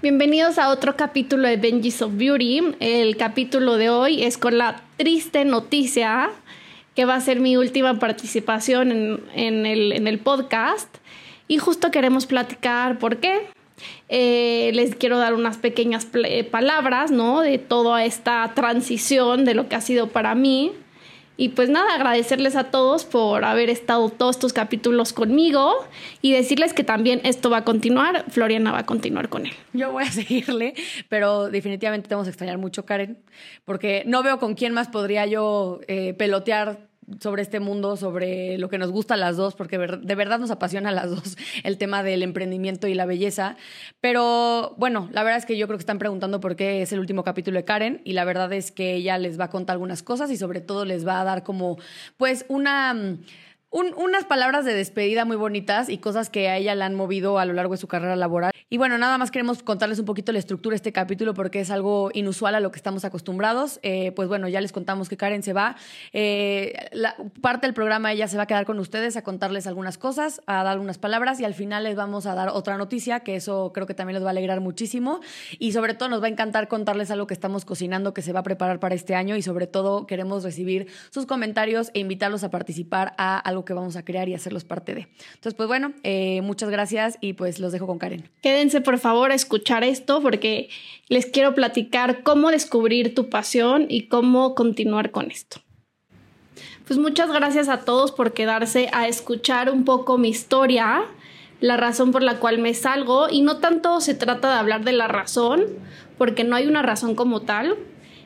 Bienvenidos a otro capítulo de Benji's of Beauty. El capítulo de hoy es con la triste noticia que va a ser mi última participación en, el, podcast. Y justo queremos platicar por qué. Eh, les quiero dar unas pequeñas palabras, ¿no? De toda esta transición de lo que ha sido para mí. Y pues nada, agradecerles a todos por haber estado todos estos capítulos conmigo y decirles que también esto va a continuar, Floriana va a continuar con él. Yo voy a seguirle, pero definitivamente tenemos que extrañar mucho, Karen, porque no veo con quién más podría yo eh, pelotear sobre este mundo, sobre lo que nos gusta a las dos, porque de verdad nos apasiona a las dos el tema del emprendimiento y la belleza. Pero bueno, la verdad es que yo creo que están preguntando por qué es el último capítulo de Karen y la verdad es que ella les va a contar algunas cosas y sobre todo les va a dar como pues una unas palabras de despedida muy bonitas y cosas que a ella la han movido a lo largo de su carrera laboral. Y bueno, nada más queremos contarles un poquito la estructura de este capítulo porque es algo inusual a lo que estamos acostumbrados. Eh, pues bueno, ya les contamos que Karen se va. Eh, la, parte del programa ella se va a quedar con ustedes a contarles algunas cosas, a dar unas palabras y al final les vamos a dar otra noticia que eso creo que también les va a alegrar muchísimo y sobre todo nos va a encantar contarles algo que estamos cocinando que se va a preparar para este año y sobre todo queremos recibir sus comentarios e invitarlos a participar a algo que vamos a crear y hacerlos parte de. Entonces, pues bueno, eh, muchas gracias y pues los dejo con Karen. Quédense por favor a escuchar esto porque les quiero platicar cómo descubrir tu pasión y cómo continuar con esto. Pues muchas gracias a todos por quedarse a escuchar un poco mi historia, la razón por la cual me salgo y no tanto se trata de hablar de la razón, porque no hay una razón como tal,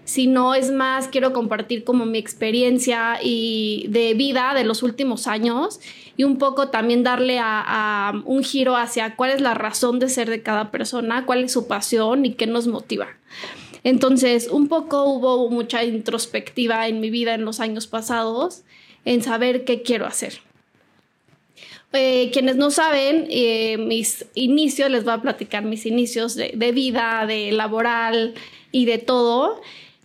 sino es más, quiero compartir como mi experiencia y de vida de los últimos años y un poco también darle a, un giro hacia cuál es la razón de ser de cada persona, cuál es su pasión y qué nos motiva. Entonces, un poco hubo mucha introspectiva en mi vida en los años pasados en saber qué quiero hacer. Eh, quienes no saben, eh, mis inicios, les voy a platicar mis inicios de, de vida, de laboral y de todo.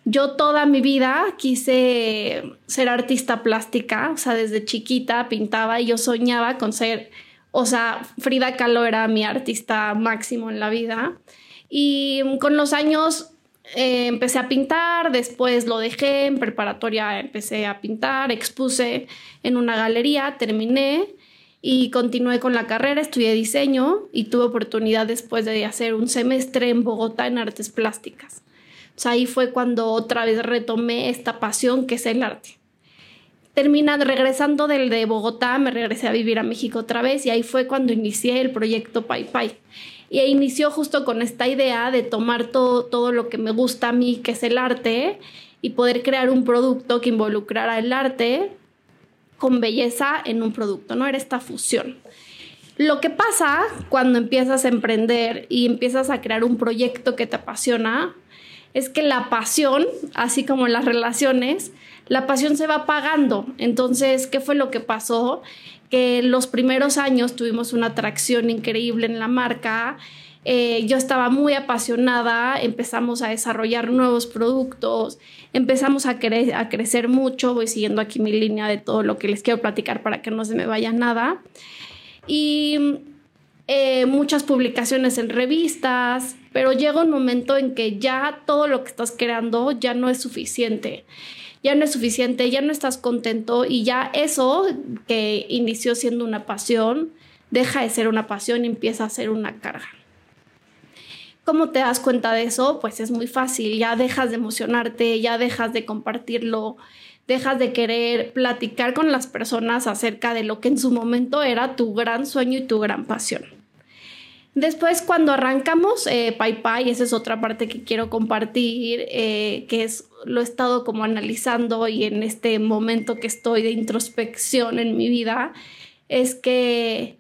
Yo toda mi vida quise ser artista plástica, o sea, desde chiquita pintaba y yo soñaba con ser, o sea, Frida Kahlo era mi artista máximo en la vida. Y con los años eh, empecé a pintar, después lo dejé, en preparatoria empecé a pintar, expuse en una galería, terminé y continué con la carrera, estudié diseño y tuve oportunidad después de hacer un semestre en Bogotá en artes plásticas ahí fue cuando otra vez retomé esta pasión que es el arte. Terminando, regresando del de Bogotá, me regresé a vivir a México otra vez y ahí fue cuando inicié el proyecto Pai Pai. Y inició justo con esta idea de tomar todo, todo lo que me gusta a mí, que es el arte, y poder crear un producto que involucrara el arte con belleza en un producto, ¿no? Era esta fusión. Lo que pasa cuando empiezas a emprender y empiezas a crear un proyecto que te apasiona, es que la pasión, así como las relaciones, la pasión se va apagando. Entonces, ¿qué fue lo que pasó? Que los primeros años tuvimos una atracción increíble en la marca. Eh, yo estaba muy apasionada, empezamos a desarrollar nuevos productos, empezamos a, a crecer mucho, voy siguiendo aquí mi línea de todo lo que les quiero platicar para que no se me vaya nada. Y eh, muchas publicaciones en revistas, pero llega un momento en que ya todo lo que estás creando ya no es suficiente. Ya no es suficiente, ya no estás contento y ya eso que inició siendo una pasión, deja de ser una pasión y empieza a ser una carga. ¿Cómo te das cuenta de eso? Pues es muy fácil, ya dejas de emocionarte, ya dejas de compartirlo, dejas de querer platicar con las personas acerca de lo que en su momento era tu gran sueño y tu gran pasión. Después, cuando arrancamos eh, Pai, esa es otra parte que quiero compartir, eh, que es lo he estado como analizando y en este momento que estoy de introspección en mi vida, es que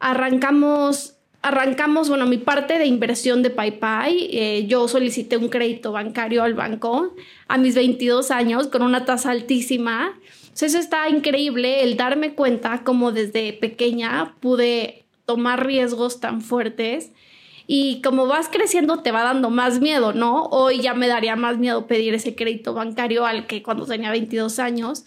arrancamos, arrancamos, bueno, mi parte de inversión de Pai, eh, yo solicité un crédito bancario al banco a mis 22 años con una tasa altísima. Entonces, eso está increíble el darme cuenta como desde pequeña pude tomar riesgos tan fuertes. Y como vas creciendo te va dando más miedo, ¿no? Hoy ya me daría más miedo pedir ese crédito bancario al que cuando tenía 22 años,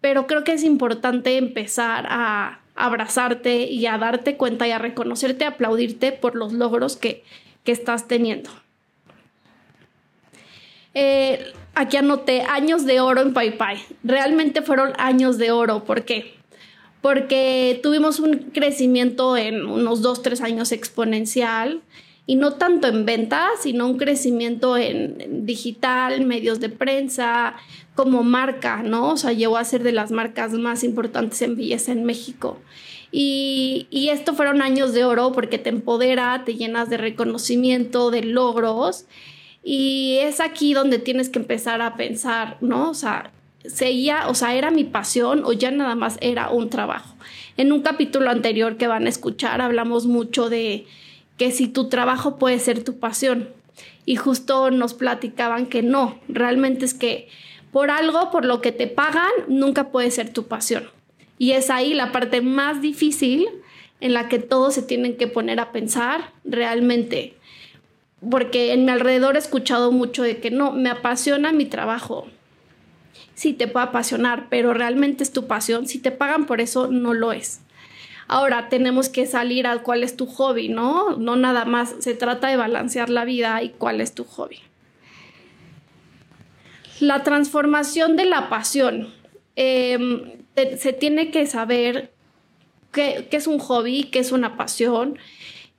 pero creo que es importante empezar a abrazarte y a darte cuenta y a reconocerte, a aplaudirte por los logros que, que estás teniendo. Eh, aquí anoté años de oro en PayPay. Realmente fueron años de oro. ¿Por qué? Porque tuvimos un crecimiento en unos dos, tres años exponencial y no tanto en ventas, sino un crecimiento en, digital, medios de prensa, como marca, ¿no? O sea, llegó a ser de las marcas más importantes en belleza en México. Y, y esto fueron años de oro porque te empodera, te llenas de reconocimiento, de logros. Y es aquí donde tienes que empezar a pensar, ¿no? O sea, seguía, o sea, era mi pasión o ya nada más era un trabajo. En un capítulo anterior que van a escuchar hablamos mucho de que si tu trabajo puede ser tu pasión. Y justo nos platicaban que no, realmente es que por algo, por lo que te pagan, nunca puede ser tu pasión. Y es ahí la parte más difícil en la que todos se tienen que poner a pensar realmente. Porque en mi alrededor he escuchado mucho de que no, me apasiona mi trabajo. Sí, te puede apasionar, pero realmente es tu pasión. Si te pagan por eso, no lo es. Ahora tenemos que salir a cuál es tu hobby, ¿no? No nada más se trata de balancear la vida y cuál es tu hobby. La transformación de la pasión. Em, se tiene que saber qué, es un hobby, qué es una pasión,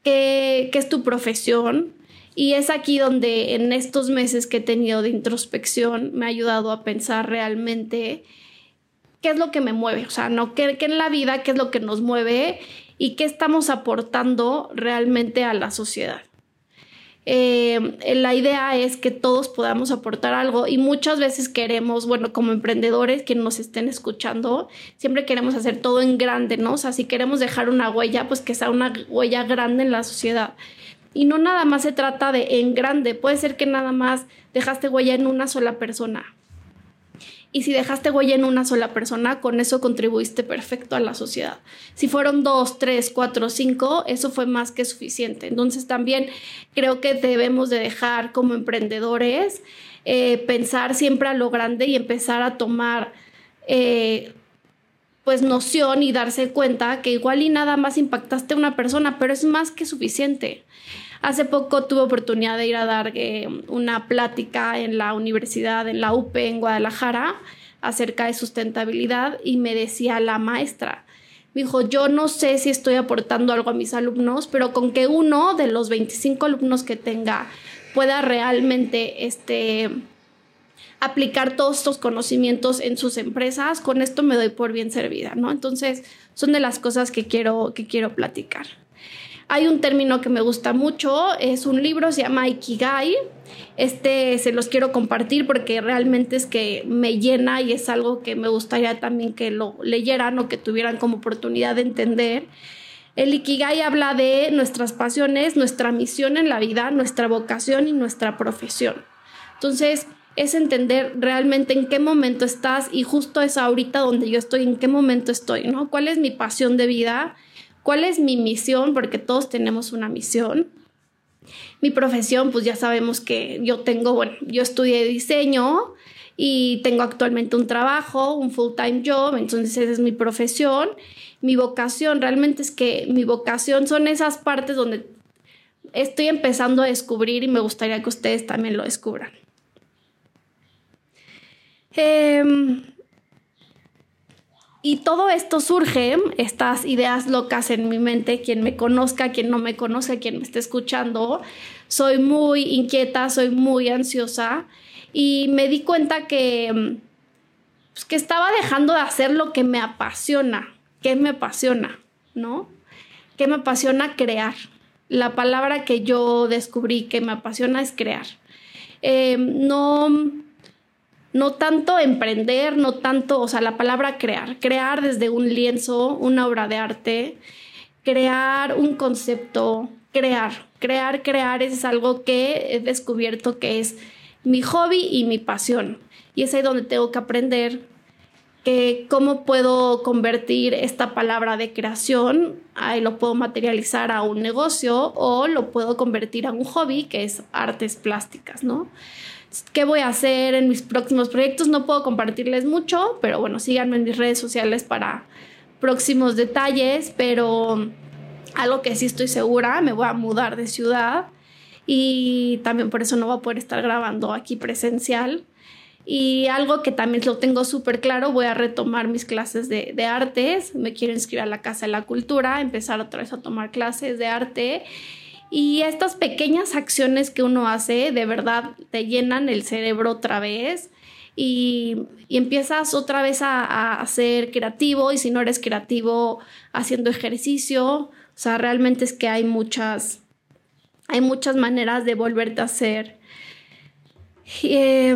qué, qué es tu profesión. Y es aquí donde en estos meses que he tenido de introspección me ha ayudado a pensar realmente qué es lo que me mueve, o sea, no qué, en la vida, qué es lo que nos mueve y qué estamos aportando realmente a la sociedad. Eh, la idea es que todos podamos aportar algo y muchas veces queremos, bueno, como emprendedores que nos estén escuchando, siempre queremos hacer todo en grande, ¿no? O sea, si queremos dejar una huella, pues que sea una huella grande en la sociedad. Y no nada más se trata de en grande, puede ser que nada más dejaste huella en una sola persona y si dejaste huella en una sola persona, con eso contribuiste perfecto a la sociedad. Si fueron dos, tres, cuatro, cinco, eso fue más que suficiente. Entonces también creo que debemos de dejar como emprendedores eh, pensar siempre a lo grande y empezar a tomar eh, pues noción y darse cuenta que igual y nada más impactaste a una persona, pero es más que suficiente. Hace poco tuve oportunidad de ir a dar eh, una plática en la universidad, en la UP en Guadalajara, acerca de sustentabilidad y me decía la maestra, me dijo, yo no sé si estoy aportando algo a mis alumnos, pero con que uno de los 25 alumnos que tenga pueda realmente este, aplicar todos estos conocimientos en sus empresas, con esto me doy por bien servida, ¿no? Entonces, son de las cosas que quiero, que quiero platicar. Hay un término que me gusta mucho, es un libro, se llama Ikigai. Este se los quiero compartir porque realmente es que me llena y es algo que me gustaría también que lo leyeran o que tuvieran como oportunidad de entender. El Ikigai habla de nuestras pasiones, nuestra misión en la vida, nuestra vocación y nuestra profesión. Entonces, es entender realmente en qué momento estás y justo es ahorita donde yo estoy, en qué momento estoy, ¿no? ¿Cuál es mi pasión de vida? ¿Cuál es mi misión? Porque todos tenemos una misión. Mi profesión, pues ya sabemos que yo tengo, bueno, yo estudié diseño y tengo actualmente un trabajo, un full-time job, entonces esa es mi profesión. Mi vocación, realmente es que mi vocación son esas partes donde estoy empezando a descubrir y me gustaría que ustedes también lo descubran. Eh, y todo esto surge, estas ideas locas en mi mente, quien me conozca, quien no me conoce, quien me esté escuchando, soy muy inquieta, soy muy ansiosa y me di cuenta que, pues, que estaba dejando de hacer lo que me apasiona. ¿Qué me apasiona? ¿No? ¿Qué me apasiona crear? La palabra que yo descubrí que me apasiona es crear. Eh, no no tanto emprender, no tanto, o sea, la palabra crear, crear desde un lienzo, una obra de arte, crear un concepto, crear, crear, crear es algo que he descubierto que es mi hobby y mi pasión. Y es ahí donde tengo que aprender que cómo puedo convertir esta palabra de creación, ahí lo puedo materializar a un negocio o lo puedo convertir a un hobby que es artes plásticas, ¿no? Qué voy a hacer en mis próximos proyectos. No puedo compartirles mucho, pero bueno, síganme en mis redes sociales para próximos detalles, pero algo que sí estoy segura, me voy a mudar de ciudad y también por eso no voy a poder estar grabando aquí presencial. Y algo que también lo tengo súper claro, voy a retomar mis clases de, de, artes, me quiero inscribir a la Casa de la Cultura, empezar otra vez a tomar clases de arte. Y estas pequeñas acciones que uno hace, de verdad, te llenan el cerebro otra vez y, y empiezas otra vez a, a, ser creativo y si no eres creativo, haciendo ejercicio. O sea, realmente es que hay muchas, hay muchas maneras de volverte a ser. Eh,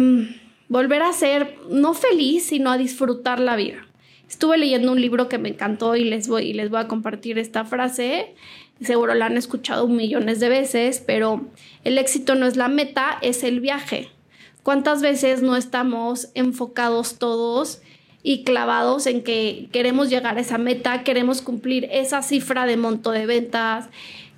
volver a ser no feliz, sino a disfrutar la vida. Estuve leyendo un libro que me encantó y les voy, y les voy a compartir esta frase. Seguro la han escuchado millones de veces, pero el éxito no es la meta, es el viaje. ¿Cuántas veces no estamos enfocados todos y clavados en que queremos llegar a esa meta, queremos cumplir esa cifra de monto de ventas,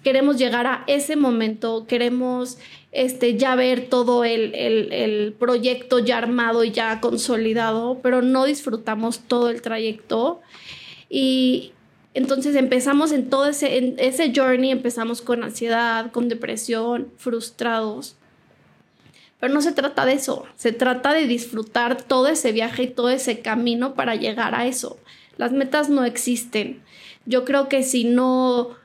queremos llegar a ese momento, queremos este, ya ver todo el, el, el, proyecto ya armado y ya consolidado, pero no disfrutamos todo el trayecto. Y entonces empezamos en todo ese, en ese journey, empezamos con ansiedad, con depresión, frustrados. Pero no se trata de eso, se trata de disfrutar todo ese viaje y todo ese camino para llegar a eso. Las metas no existen. Yo creo que si no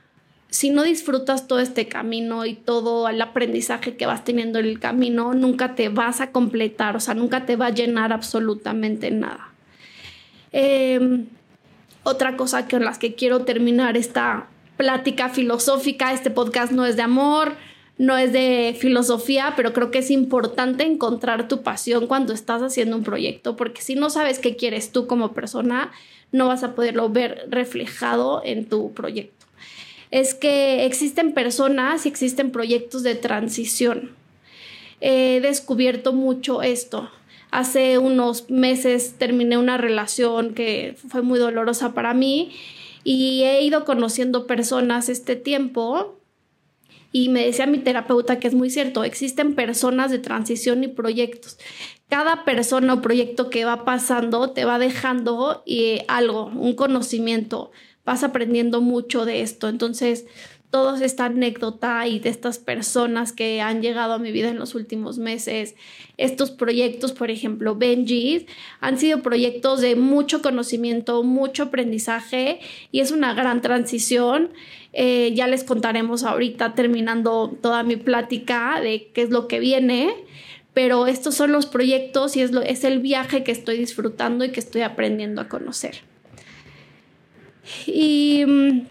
si no disfrutas todo este camino y todo el aprendizaje que vas teniendo en el camino, nunca te vas a completar, o sea, nunca te va a llenar absolutamente nada. Eh, otra cosa con las que quiero terminar esta plática filosófica, este podcast no es de amor, no es de filosofía, pero creo que es importante encontrar tu pasión cuando estás haciendo un proyecto, porque si no sabes qué quieres tú como persona, no vas a poderlo ver reflejado en tu proyecto es que existen personas y existen proyectos de transición. He descubierto mucho esto. Hace unos meses terminé una relación que fue muy dolorosa para mí y he ido conociendo personas este tiempo y me decía mi terapeuta que es muy cierto, existen personas de transición y proyectos. Cada persona o proyecto que va pasando te va dejando eh, algo, un conocimiento, vas aprendiendo mucho de esto. Entonces, toda esta anécdota y de estas personas que han llegado a mi vida en los últimos meses, estos proyectos, por ejemplo, Benji, han sido proyectos de mucho conocimiento, mucho aprendizaje y es una gran transición. Eh, ya les contaremos ahorita, terminando toda mi plática, de qué es lo que viene. Pero estos son los proyectos y es, lo, es el viaje que estoy disfrutando y que estoy aprendiendo a conocer. Y mm,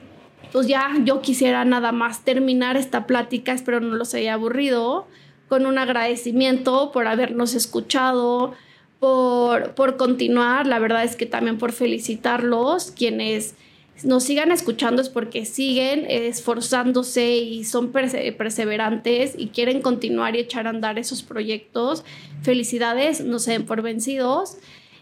pues ya yo quisiera nada más terminar esta plática, espero no los haya aburrido, con un agradecimiento por habernos escuchado, por, por continuar, la verdad es que también por felicitarlos, quienes nos sigan escuchando es porque siguen esforzándose y son perseverantes y quieren continuar y echar a andar esos proyectos. Felicidades, no se den por vencidos.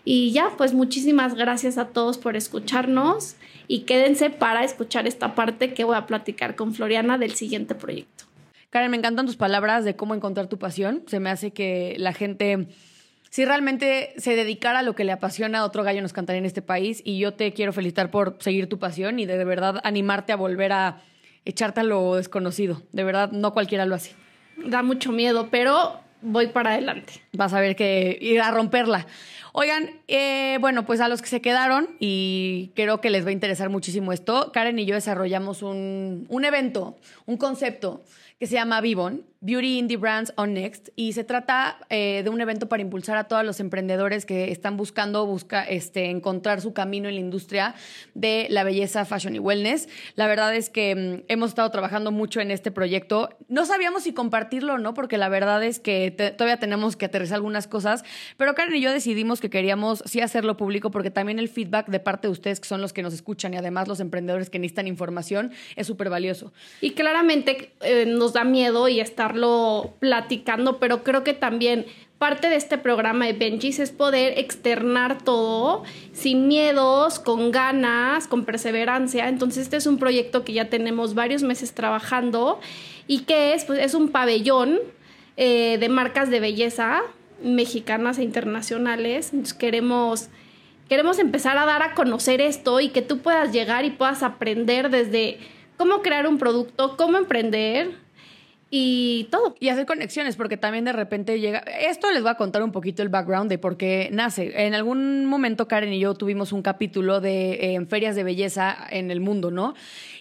Y ya, pues muchísimas gracias a todos por escucharnos y quédense para escuchar esta parte que voy a platicar con Floriana del siguiente proyecto. Karen, me encantan tus palabras de cómo encontrar tu pasión. Se me hace que la gente, si realmente se dedicara a lo que le apasiona, otro gallo nos cantaría en este país. Y yo te quiero felicitar por seguir tu pasión y de, de verdad animarte a volver a echarte a lo desconocido. De verdad, no cualquiera lo hace. Da mucho miedo, pero voy para adelante. Vas a ver que ir a romperla. Oigan, eh, bueno, pues a los que se quedaron, y creo que les va a interesar muchísimo esto, Karen y yo desarrollamos un, un evento, un concepto que se llama Vivon, Beauty Indie Brands on Next, y se trata eh, de un evento para impulsar a todos los emprendedores que están buscando busca, este, encontrar su camino en la industria de la belleza, fashion y wellness. La verdad es que mm, hemos estado trabajando mucho en este proyecto. No sabíamos si compartirlo o no, porque la verdad es que todavía tenemos que aterrizar algunas cosas, pero Karen y yo decidimos que queríamos sí hacerlo público porque también el feedback de parte de ustedes, que son los que nos escuchan y además los emprendedores que necesitan información, es súper valioso. Y claramente eh, nos da miedo y estarlo platicando, pero creo que también parte de este programa de Benjis es poder externar todo sin miedos, con ganas, con perseverancia. Entonces este es un proyecto que ya tenemos varios meses trabajando y que es, pues, es un pabellón eh, de marcas de belleza mexicanas e internacionales. Queremos queremos empezar a dar a conocer esto y que tú puedas llegar y puedas aprender desde cómo crear un producto, cómo emprender, y todo. Y hacer conexiones, porque también de repente llega. Esto les voy a contar un poquito el background de por qué nace. En algún momento, Karen y yo tuvimos un capítulo de eh, ferias de belleza en el mundo, ¿no?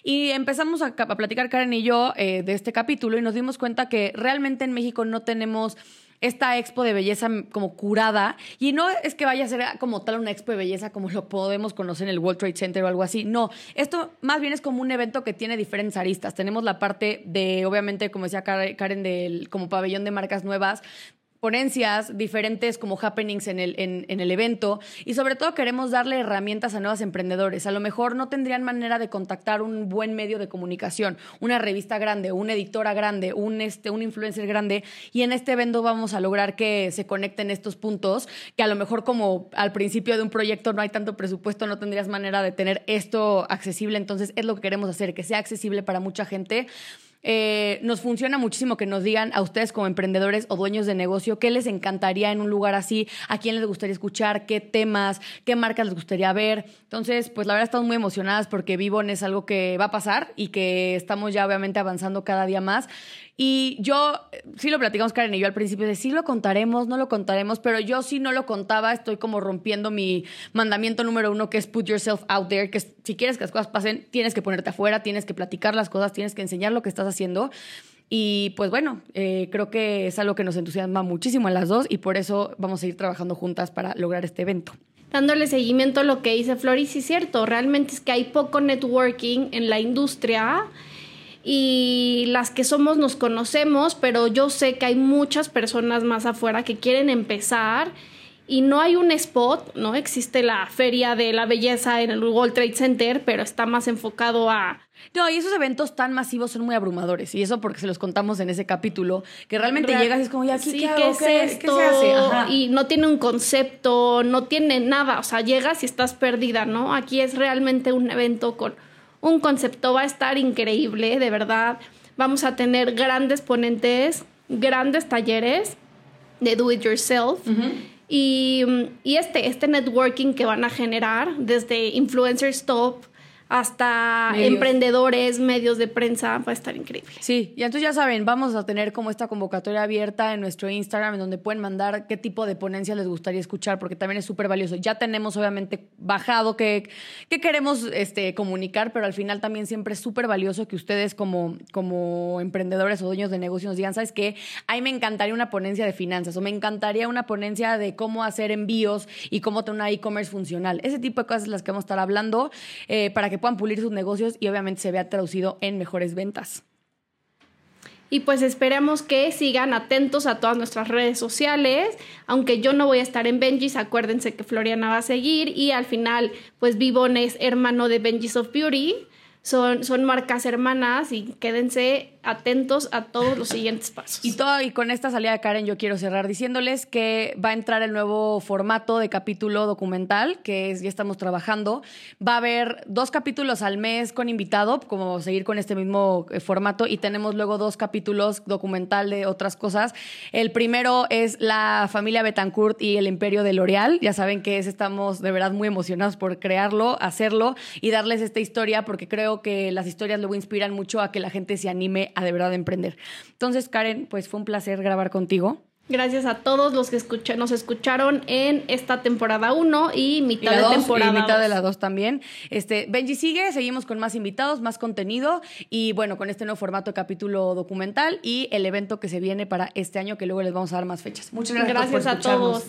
Y empezamos a, platicar, Karen y yo, eh, de este capítulo y nos dimos cuenta que realmente en México no tenemos esta expo de belleza como curada. Y no es que vaya a ser como tal una expo de belleza como lo podemos conocer en el World Trade Center o algo así. No, esto más bien es como un evento que tiene diferentes aristas. Tenemos la parte de, obviamente, como decía Karen, del como pabellón de marcas nuevas ponencias, diferentes como happenings en el, en, el evento. Y sobre todo queremos darle herramientas a nuevos emprendedores. A lo mejor no tendrían manera de contactar un buen medio de comunicación, una revista grande, una editora grande, un, este, un influencer grande. Y en este evento vamos a lograr que se conecten estos puntos que a lo mejor como al principio de un proyecto no hay tanto presupuesto, no tendrías manera de tener esto accesible, entonces es lo que queremos hacer, que sea accesible para mucha gente eh, nos funciona muchísimo que nos digan a ustedes como emprendedores o dueños de negocio qué les encantaría en un lugar así, a quién les gustaría escuchar, qué temas, qué marcas les gustaría ver. Entonces, pues la verdad estamos muy emocionadas porque Vivon es algo que va a pasar y que estamos ya obviamente avanzando cada día más. Y yo, sí lo platicamos Karen y yo al principio, de sí lo contaremos, no lo contaremos, pero yo sí no lo contaba, estoy como rompiendo mi mandamiento número uno, que es put yourself out there, que si quieres que las cosas pasen, tienes que ponerte afuera, tienes que platicar las cosas, tienes que enseñar lo que estás haciendo. Y pues bueno, eh, creo que es algo que nos entusiasma muchísimo a las dos y por eso vamos a ir trabajando juntas para lograr este evento. Dándole seguimiento a lo que dice Floris, sí es cierto, realmente es que hay poco networking en la industria y las que somos nos conocemos, pero yo sé que hay muchas personas más afuera que quieren empezar y no hay un spot, ¿no? Existe la feria de la belleza en el World Trade Center, pero está más enfocado a... No, y esos eventos tan masivos son muy abrumadores. Y eso porque se los contamos en ese capítulo, que realmente llegas y es como, ya, ¿qué, sí, ¿qué, es esto? se hace? Y no tiene un concepto, no tiene nada. O sea, llegas y estás perdida, ¿no? Aquí es realmente un evento con un concepto, va a estar increíble, de verdad. Vamos a tener grandes ponentes, grandes talleres de do it yourself. Y, y, este, este networking que van a generar desde Influencers Top hasta emprendedores, medios de prensa, va a estar increíble. Sí, y entonces ya saben, vamos a tener como esta convocatoria abierta en nuestro Instagram, en donde pueden mandar qué tipo de ponencia les gustaría escuchar, porque también es súper valioso. Ya tenemos obviamente bajado qué, qué queremos este, comunicar, pero al final también siempre es súper valioso que ustedes como, como emprendedores o dueños de negocios nos digan, ¿sabes qué? A mí me encantaría una ponencia de finanzas o me encantaría una ponencia de cómo hacer envíos y cómo tener una e-commerce funcional. Ese tipo de cosas las que vamos a estar hablando eh, para que que pulir sus negocios y obviamente se vea traducido en mejores ventas. Y pues esperamos que sigan atentos a todas nuestras redes sociales. Aunque yo no voy a estar en Benji's, acuérdense que Floriana va a seguir. Y al final, pues Vivon es hermano de Benji's of Beauty. Son, son marcas hermanas y quédense atentos a todos los siguientes pasos. Y, todo, y con esta salida de Karen yo quiero cerrar diciéndoles que va a entrar el nuevo formato de capítulo documental, que es, ya estamos trabajando. Va a haber dos capítulos al mes con invitado, como seguir con este mismo eh, formato, y tenemos luego dos capítulos documental de otras cosas. El primero es la familia Betancourt y el imperio de L'Oreal. Ya saben que es, estamos de verdad muy emocionados por crearlo, hacerlo y darles esta historia, porque creo que las historias luego inspiran mucho a que la gente se anime a de verdad emprender. Entonces, Karen, pues fue un placer grabar contigo. Gracias a todos los que nos escucharon en esta temporada 1 y mitad de temporada y mitad de la 2 también. Este, Benji sigue, seguimos con más invitados, más contenido y bueno, con este nuevo formato de capítulo documental y el evento que se viene para este año que luego les vamos a dar más fechas. Muchas gracias, gracias a todos.